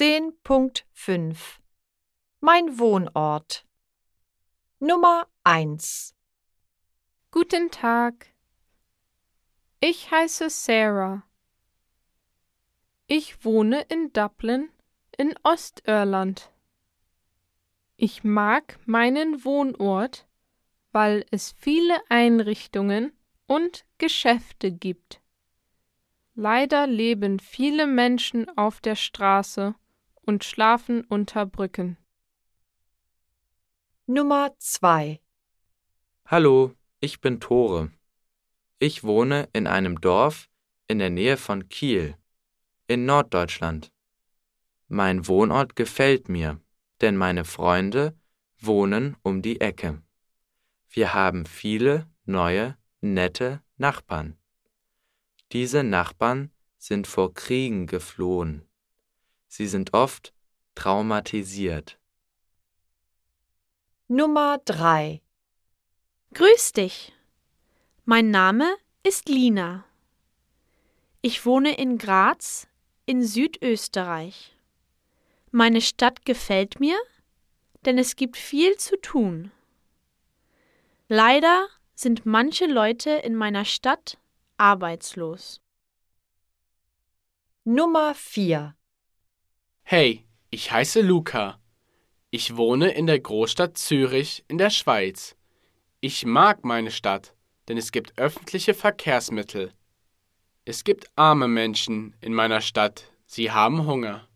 10.5 Mein Wohnort Nummer 1 Guten Tag. Ich heiße Sarah. Ich wohne in Dublin in Ostirland. Ich mag meinen Wohnort, weil es viele Einrichtungen und Geschäfte gibt. Leider leben viele Menschen auf der Straße und schlafen unter Brücken. Nummer 2 Hallo, ich bin Tore. Ich wohne in einem Dorf in der Nähe von Kiel in Norddeutschland. Mein Wohnort gefällt mir, denn meine Freunde wohnen um die Ecke. Wir haben viele neue, nette Nachbarn. Diese Nachbarn sind vor Kriegen geflohen. Sie sind oft traumatisiert. Nummer 3 Grüß dich. Mein Name ist Lina. Ich wohne in Graz in Südösterreich. Meine Stadt gefällt mir, denn es gibt viel zu tun. Leider sind manche Leute in meiner Stadt arbeitslos. Nummer 4 Hey, ich heiße Luca. Ich wohne in der Großstadt Zürich in der Schweiz. Ich mag meine Stadt, denn es gibt öffentliche Verkehrsmittel. Es gibt arme Menschen in meiner Stadt, sie haben Hunger.